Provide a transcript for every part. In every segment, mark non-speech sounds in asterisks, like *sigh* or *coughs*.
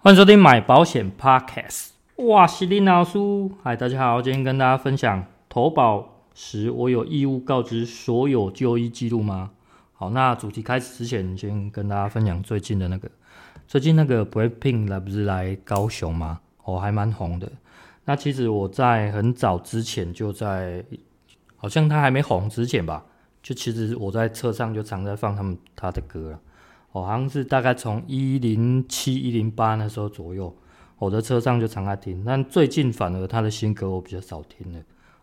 欢迎收听买保险 Podcast。哇，是林老师，嗨，大家好，今天跟大家分享投保时我有义务告知所有就医记录吗？好，那主题开始之前，先跟大家分享最近的那个，最近那个 Breaking 来不是来高雄吗？哦，还蛮红的。那其实我在很早之前就在，好像他还没红之前吧，就其实我在车上就常在放他们他的歌了。哦，好像是大概从一零七一零八那时候左右，我的车上就常在听。但最近反而他的新歌我比较少听了，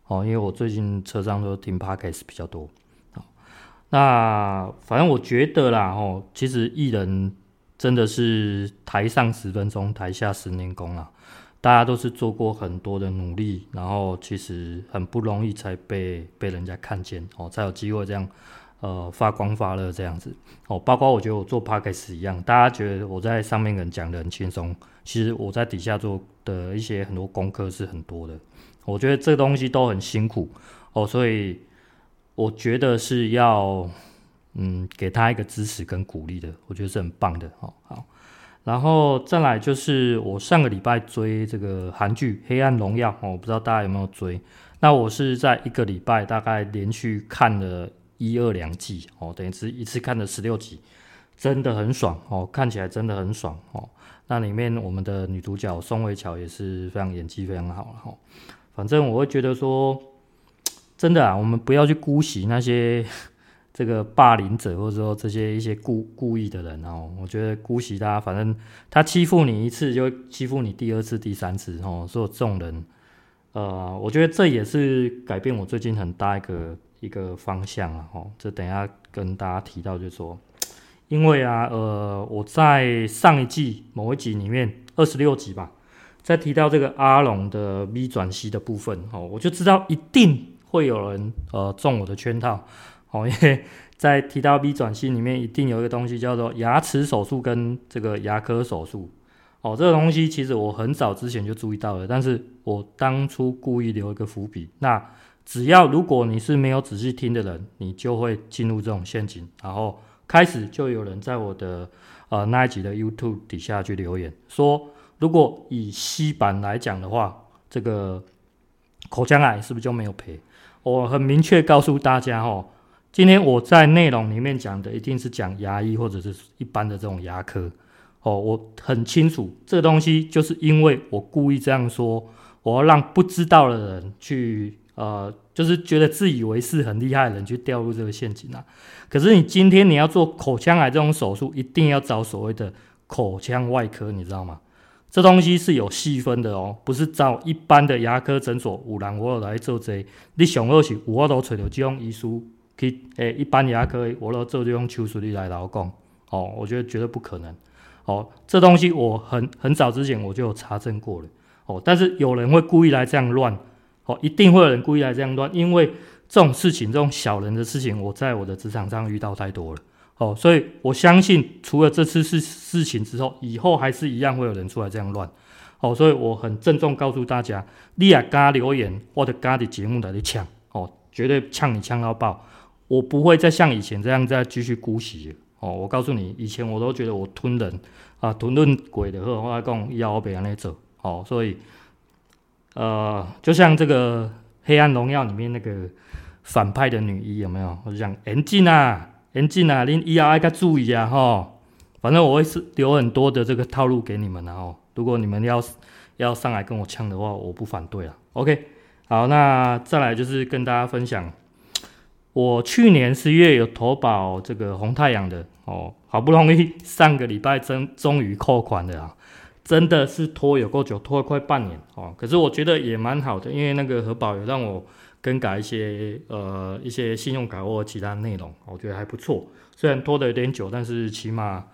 哦，因为我最近车上都听 Podcast 比较多。好，那反正我觉得啦，哦，其实艺人真的是台上十分钟，台下十年功啊。大家都是做过很多的努力，然后其实很不容易才被被人家看见，哦，才有机会这样。呃，发光发热这样子哦，包括我觉得我做 Podcast 一样，大家觉得我在上面能讲得很轻松，其实我在底下做的一些很多功课是很多的。我觉得这东西都很辛苦哦，所以我觉得是要嗯给他一个支持跟鼓励的，我觉得是很棒的哦。好，然后再来就是我上个礼拜追这个韩剧《黑暗荣耀》哦，我不知道大家有没有追？那我是在一个礼拜大概连续看了。一二两季哦，等于是一次看了十六集，真的很爽哦，看起来真的很爽哦。那里面我们的女主角宋慧乔也是非常演技非常好哈。反正我会觉得说，*tsk* 真的啊，我们不要去姑息那些 *laughs* 这个霸凌者，或者说这些一些故故意的人哦。我觉得姑息他，反正他欺负你一次，就欺负你第二次、第三次哦。所以这种人，呃，我觉得这也是改变我最近很大一个。一个方向啊，吼，这等一下跟大家提到，就是说，*tsk* 因为啊，呃，我在上一季某一集里面二十六集吧，在提到这个阿龙的 B 转 C 的部分，哦，我就知道一定会有人呃中我的圈套，哦，因为在提到 B 转 C 里面，一定有一个东西叫做牙齿手术跟这个牙科手术，哦，这个东西其实我很早之前就注意到了，但是我当初故意留一个伏笔，那。只要如果你是没有仔细听的人，你就会进入这种陷阱，然后开始就有人在我的呃那一集的 YouTube 底下去留言说，如果以 C 版来讲的话，这个口腔癌是不是就没有赔？我很明确告诉大家哦，今天我在内容里面讲的一定是讲牙医或者是一般的这种牙科哦，我很清楚这个东西就是因为我故意这样说，我要让不知道的人去。呃，就是觉得自以为是很厉害的人去掉入这个陷阱啊。可是你今天你要做口腔癌这种手术，一定要找所谓的口腔外科，你知道吗？这东西是有细分的哦，不是找一般的牙科诊所有人我来做这个。你上好是我都找到这种医书去，诶、一般牙科我都做这种手术你来劳讲哦，我觉得绝对不可能哦。这东西我很很早之前我就有查证过了哦，但是有人会故意来这样乱。哦，一定会有人故意来这样乱，因为这种事情，这种小人的事情，我在我的职场上遇到太多了。哦，所以我相信，除了这次事事情之后，以后还是一样会有人出来这样乱。哦，所以我很郑重告诉大家，你也加留言，或者加的节目来抢，哦，绝对呛你呛到爆。我不会再像以前这样再继续姑息。哦，我告诉你，以前我都觉得我吞人啊，吞论鬼的，或者讲腰背那走。哦，所以。呃，就像这个《黑暗荣耀》里面那个反派的女一有没有？我就讲严禁啊，严禁啊，您以后要注意啊，哈。反正我会是留很多的这个套路给你们，然后如果你们要要上来跟我呛的话，我不反对啊。OK，好，那再来就是跟大家分享，我去年十月有投保这个红太阳的哦，好不容易上个礼拜真终于扣款了啊。真的是拖有够久，拖了快半年哦。可是我觉得也蛮好的，因为那个核保有让我更改一些呃一些信用卡或其他内容，我觉得还不错。虽然拖得有点久，但是起码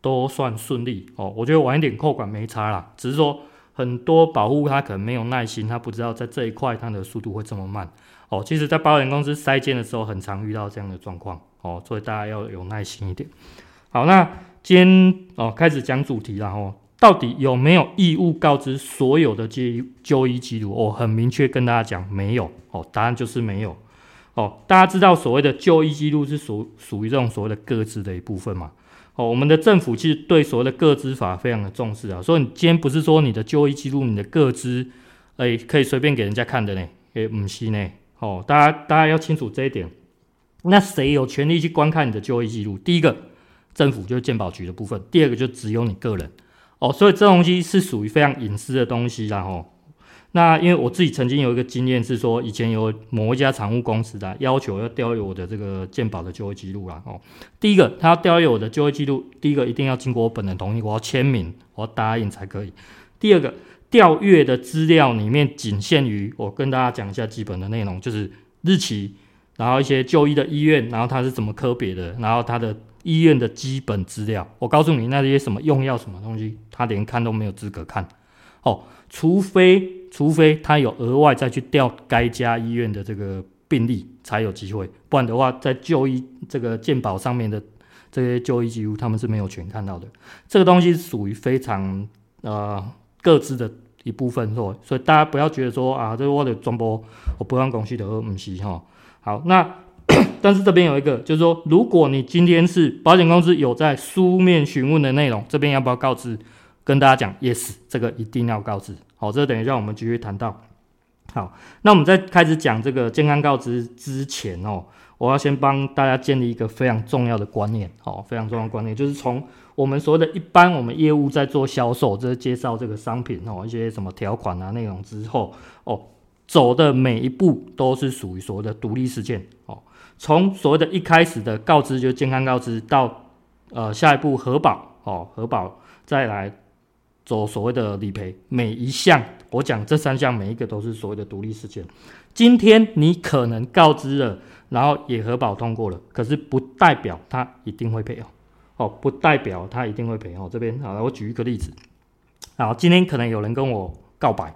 都算顺利哦。我觉得晚一点扣款没差啦，只是说很多保户他可能没有耐心，他不知道在这一块他的速度会这么慢哦。其实，在保险公司筛件的时候，很常遇到这样的状况哦，所以大家要有耐心一点。好，那今天哦开始讲主题了哦。到底有没有义务告知所有的就医就医记录？我很明确跟大家讲，没有哦。答案就是没有哦。大家知道所谓的就医记录是属属于这种所谓的个资的一部分嘛？哦，我们的政府其实对所谓的个资法非常的重视啊，所以你今天不是说你的就医记录、你的个资，哎，可以随便给人家看的呢？哎，不是呢。哦，大家大家要清楚这一点。那谁有权利去观看你的就医记录？第一个，政府就是健保局的部分；第二个，就只有你个人。哦，所以这东西是属于非常隐私的东西啦。吼。那因为我自己曾经有一个经验是说，以前有某一家财务公司的要求要调阅我的这个健保的就医记录啦。哦，第一个他要调阅我的就医记录，第一个一定要经过我本人同意，我要签名，我要答应才可以。第二个，调阅的资料里面仅限于我跟大家讲一下基本的内容，就是日期，然后一些就医的医院，然后他是怎么科别的，然后他的医院的基本资料。我告诉你，那些什么用药什么东西，他连看都没有资格看。哦，除非。除非他有额外再去调该家医院的这个病历，才有机会，不然的话，在就医这个健保上面的这些就医记录，他们是没有权看到的。这个东西属于非常呃各自的一部分，所以大家不要觉得说啊，这是我的传播，我不让公司的和不是哈。好，那 *coughs* 但是这边有一个，就是说，如果你今天是保险公司有在书面询问的内容，这边要不要告知？跟大家讲，yes，这个一定要告知。好，这等一下我们继续谈到。好，那我们在开始讲这个健康告知之前哦，我要先帮大家建立一个非常重要的观念，哦，非常重要的观念，就是从我们所谓的一般我们业务在做销售，这、介绍这个商品哦，一些什么条款啊内容之后哦，走的每一步都是属于所谓的独立事件哦。从所谓的一开始的告知，就健康告知，到呃下一步核保哦，核保再来。走所谓的理赔，每一项我讲这三项，每一个都是所谓的独立事件。今天你可能告知了，然后也核保通过了，可是不代表他一定会赔哦。哦，不代表他一定会赔哦。这边好，我举一个例子。好，今天可能有人跟我告白，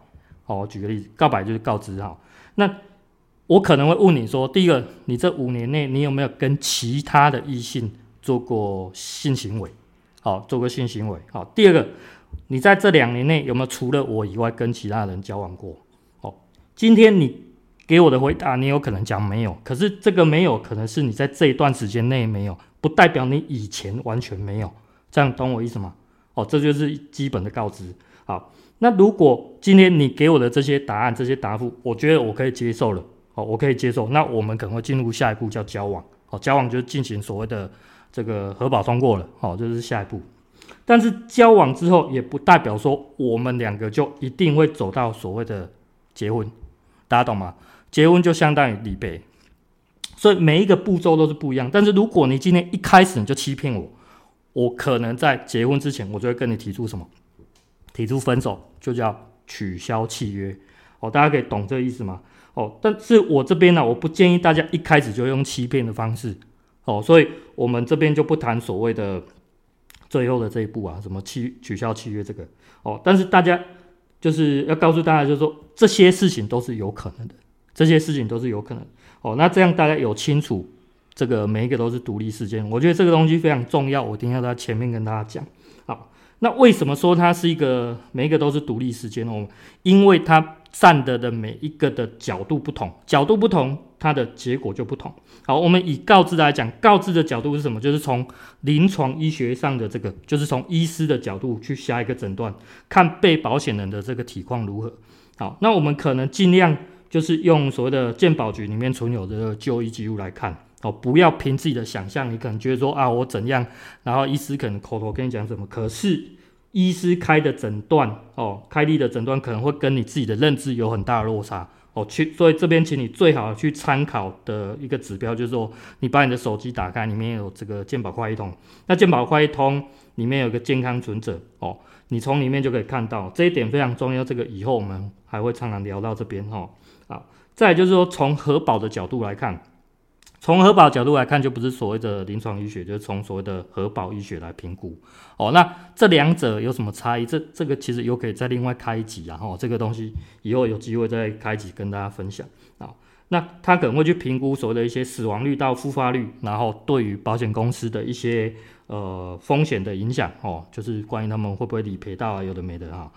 哦，举个例子，告白就是告知哈。那我可能会问你说，第一个，你这五年内你有没有跟其他的异性做过性行为？好，做过性行为。好，第二个。你在这两年内有没有除了我以外跟其他人交往过？哦，今天你给我的回答，你有可能讲没有，可是这个没有可能是你在这一段时间内没有，不代表你以前完全没有。这样懂我意思吗？哦，这就是基本的告知。好，那如果今天你给我的这些答案、这些答复，我觉得我可以接受了，哦，我可以接受，那我们可能会进入下一步叫交往。哦，交往就是进行所谓的这个核保通过了，哦，这是下一步。但是交往之后，也不代表说我们两个就一定会走到所谓的结婚，大家懂吗？结婚就相当于离别，所以每一个步骤都是不一样。但是如果你今天一开始你就欺骗我，我可能在结婚之前，我就会跟你提出什么？提出分手，就叫取消契约。哦，大家可以懂这个意思吗？哦，但是我这边呢，我不建议大家一开始就用欺骗的方式。哦，所以我们这边就不谈所谓的。最后的这一步啊，什么契取消契约这个哦，但是大家就是要告诉大家，就是说这些事情都是有可能的，这些事情都是有可能哦。那这样大家有清楚，这个每一个都是独立事件，我觉得这个东西非常重要，我一定要在前面跟大家讲。好，那为什么说它是一个每一个都是独立事件哦？因为它。站的的每一个的角度不同，角度不同，它的结果就不同。好，我们以告知来讲，告知的角度是什么？就是从临床医学上的这个，就是从医师的角度去下一个诊断，看被保险人的这个体况如何。好，那我们可能尽量就是用所谓的健保局里面存有的就医记录来看，哦，不要凭自己的想象，你可能觉得说啊，我怎样，然后医师可能口头跟你讲什么，可是。医师开的诊断哦，开立的诊断可能会跟你自己的认知有很大的落差哦。去，所以这边请你最好去参考的一个指标就是说，你把你的手机打开，里面有这个健保快易通。那健保快易通里面有个健康存折哦，你从里面就可以看到这一点非常重要。这个以后我们还会常常聊到这边哦。好，再就是说从核保的角度来看。从核保角度来看，就不是所谓的临床医学，就是从所谓的核保医学来评估。哦，那这两者有什么差异？这这个其实又可以再另外开一集，然后这个东西以后有机会再开一集跟大家分享啊。那他可能会去评估所谓的一些死亡率到复发率，然后对于保险公司的一些呃风险的影响哦，就是关于他们会不会理赔到啊，有的没的哈。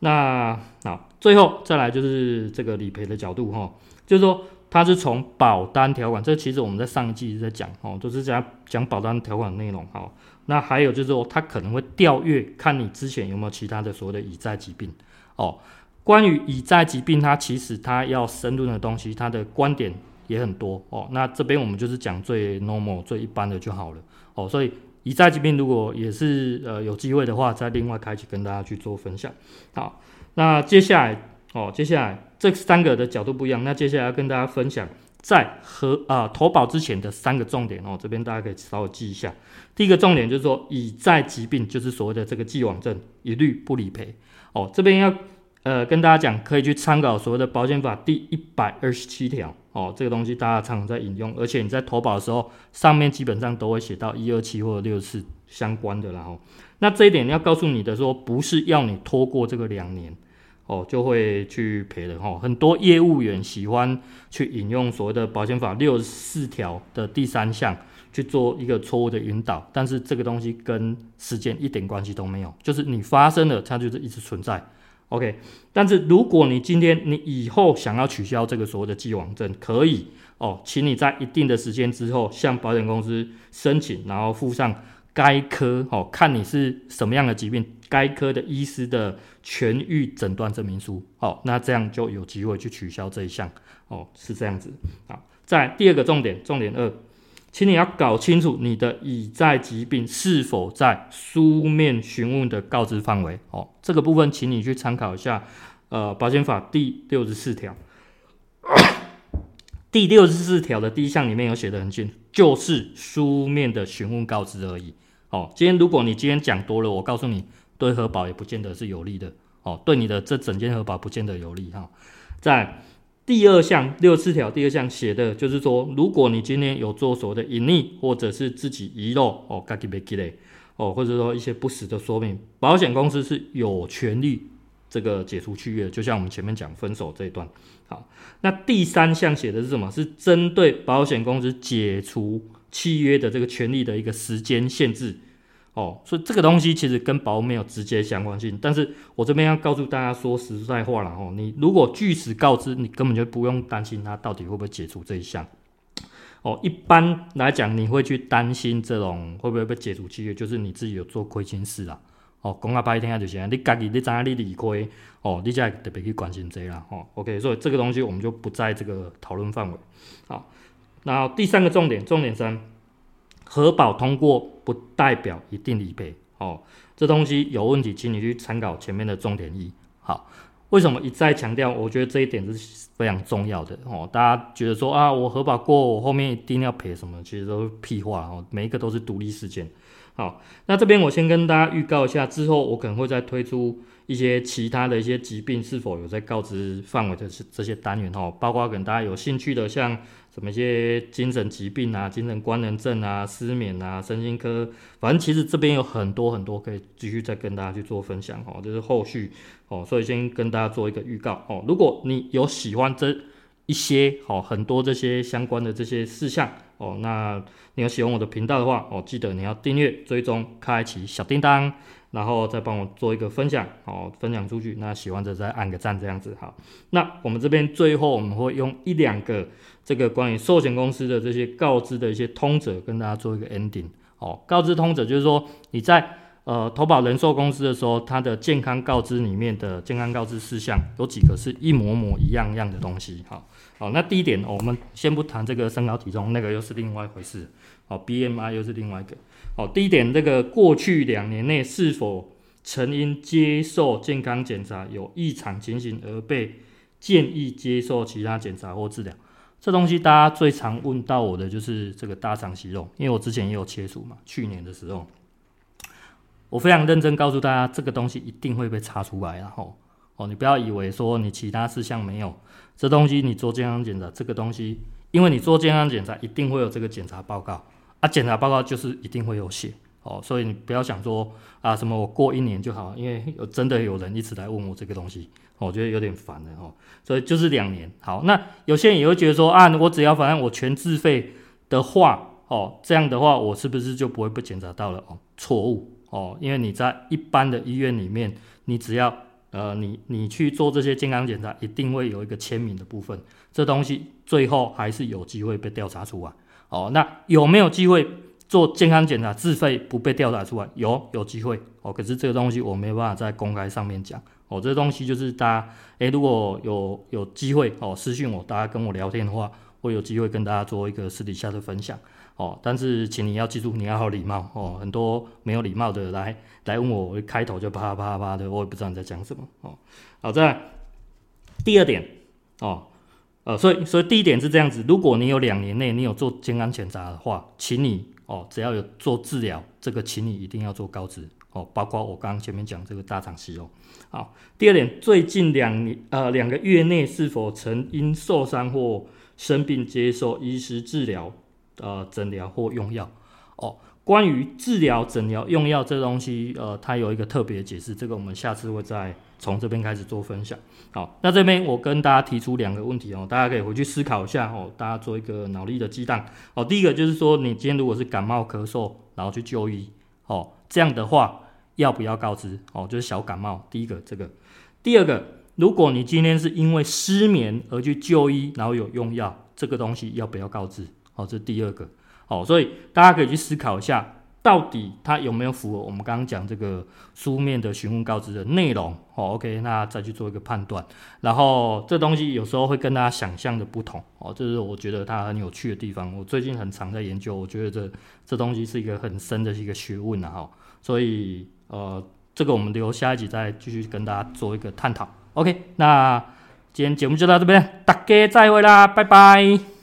那好，最后再来就是这个理赔的角度哈，就是说。它是从保单条款，这其实我们在上一季在讲哦，都是讲讲保单条款的内容。好，那还有就是说，他可能会调阅，看你之前有没有其他的所谓的已在疾病哦。关于已在疾病，它其实它要深入的东西，它的观点也很多哦。那这边我们就是讲最 normal、最一般的就好了哦。所以已在疾病如果也是呃有机会的话，再另外开启跟大家去做分享。好，那接下来哦，接下来这三个的角度不一样，那接下来要跟大家分享。在和啊、投保之前的三个重点哦，这边大家可以稍微记一下。第一个重点就是说，已在疾病就是所谓的这个既往症，一律不理赔哦。这边要呃跟大家讲，可以去参考所谓的保险法第一百二十七条哦，这个东西大家常常在引用，而且你在投保的时候，上面基本上都会写到一二七或者六四相关的啦哦。那这一点要告诉你的说，不是要你拖过这个两年。哦，就会去赔的哈。很多业务员喜欢去引用所谓的保险法六十四条的第三项去做一个错误的引导，但是这个东西跟时间一点关系都没有，就是你发生了，它就是一直存在。OK，但是如果你今天你以后想要取消这个所谓的既往症，可以哦，请你在一定的时间之后向保险公司申请，然后附上该科哦，看你是什么样的疾病。该科的医师的痊愈诊断证明书，哦，那这样就有机会去取消这一项，哦，是这样子。好，再第二个重点，重点二，请你要搞清楚你的已在疾病是否在书面询问的告知范围，哦，这个部分请你去参考一下，呃，保险法第六十四条，*coughs* 第六十四条的第一项里面有写的很清楚，就是书面的询问告知而已。哦，今天如果你今天讲多了，我告诉你。对核保也不见得是有利的哦，对你的这整件核保不见得有利哈、在第二项六十四条第二项写的就是说，如果你今天有做所谓的隐匿或者是自己遗漏哦，自己没记嘞哦，或者说一些不实的说明，保险公司是有权利这个解除契约，就像我们前面讲分手这一段。好，那第三项写的是什么？是针对保险公司解除契约的这个权利的一个时间限制。哦，所以这个东西其实跟保没有直接相关性，但是我这边要告诉大家说实在话了哦，你如果据实告知，你根本就不用担心他到底会不会解除这一项。哦，一般来讲，你会去担心这种会不会被解除契约，就是你自己有做亏心事啦。哦，讲啊白一点就是，你自己你知道你理亏，哦，你才特别去关心这啦。哦，OK，所以这个东西我们就不在这个讨论范围。好，然后第三个重点，重点三。核保通过不代表一定理赔哦，这东西有问题，请你去参考前面的重点一。好，为什么一再强调？我觉得这一点是非常重要的哦。大家觉得说啊，我核保过，我后面一定要赔什么？其实都是屁话哦，每一个都是独立事件。好，那这边我先跟大家预告一下，之后我可能会再推出一些其他的一些疾病是否有在告知范围的这些单元哦，包括可能大家有兴趣的像。什么一些精神疾病啊、精神官能症啊、失眠啊、身心科，反正其实这边有很多很多可以继续再跟大家去做分享哦，就是后续哦，所以先跟大家做一个预告哦。如果你有喜欢这一些哦，很多这些相关的这些事项哦，那你要喜欢我的频道的话哦，记得你要订阅、追踪、开启小叮当。然后再帮我做一个分享，哦，分享出去。那喜欢的再按个赞，这样子好。那我们这边最后我们会用一两个这个关于寿险公司的这些告知的一些通则，跟大家做一个 ending。哦，告知通则就是说你在呃投保人寿公司的时候，它的健康告知里面的健康告知事项有几个是一模模一样样的东西。好，好，那第一点，我们先不谈这个身高体重，那个又是另外一回事。好，BMI 又是另外一个。好，第一点，这个过去两年内是否曾因接受健康检查有异常情形而被建议接受其他检查或治疗？这东西大家最常问到我的就是这个大肠息肉，因为我之前也有切除嘛，去年的时候，我非常认真告诉大家，这个东西一定会被查出来，然后哦，你不要以为说你其他事项没有，这东西你做健康检查，这个东西，因为你做健康检查一定会有这个检查报告。啊，检查报告就是一定会有写哦，所以你不要想说啊什么我过一年就好，因为真的有人一直来问我这个东西，我觉得有点烦了哦，所以就是两年。好，那有些人也会觉得说啊，我只要反正我全自费的话，哦，这样的话我是不是就不会被检查到了？哦，错误哦，因为你在一般的医院里面，你只要呃你你去做这些健康检查，一定会有一个签名的部分，这东西最后还是有机会被调查出来。哦，那有没有机会做健康检查自费不被调查出来，有有机会哦。可是这个东西我没办法在公开上面讲哦。这东西就是大家诶，如果有有机会哦，私讯我，大家跟我聊天的话，会有机会跟大家做一个私底下的分享哦。但是请你要记住，你要好礼貌哦。很多没有礼貌的来来问我，我开头就啪啪啪的，我也不知道你在讲什么哦。好，再来第二点哦。呃，所以所以第一点是这样子，如果你有两年内你有做健康检查的话，请你哦，只要有做治疗，这个请你一定要做高脂哦，包括我刚刚前面讲这个大肠息肉。好，第二点，最近两年呃两个月内是否曾因受伤或生病接受医师治疗、呃诊疗或用药？哦。关于治疗、诊疗、用药这东西，呃，它有一个特别解释，这个我们下次会再从这边开始做分享。好，那这边我跟大家提出两个问题哦，大家可以回去思考一下哦，大家做一个脑力的激荡。哦，第一个就是说，你今天如果是感冒咳嗽，然后去就医，哦，这样的话要不要告知？哦，就是小感冒。第一个这个，第二个，如果你今天是因为失眠而去就医，然后有用药，这个东西要不要告知？哦，这是第二个。哦，所以大家可以去思考一下，到底它有没有符合我们刚刚讲这个书面的询问告知的内容？哦，OK，那再去做一个判断。然后这东西有时候会跟大家想象的不同，哦，这是我觉得它很有趣的地方。我最近很常在研究，我觉得这这东西是一个很深的一个学问啊，哈。所以呃，这个我们留下一集再继续跟大家做一个探讨。OK，那今天节目就到这边，大家再会啦，拜拜。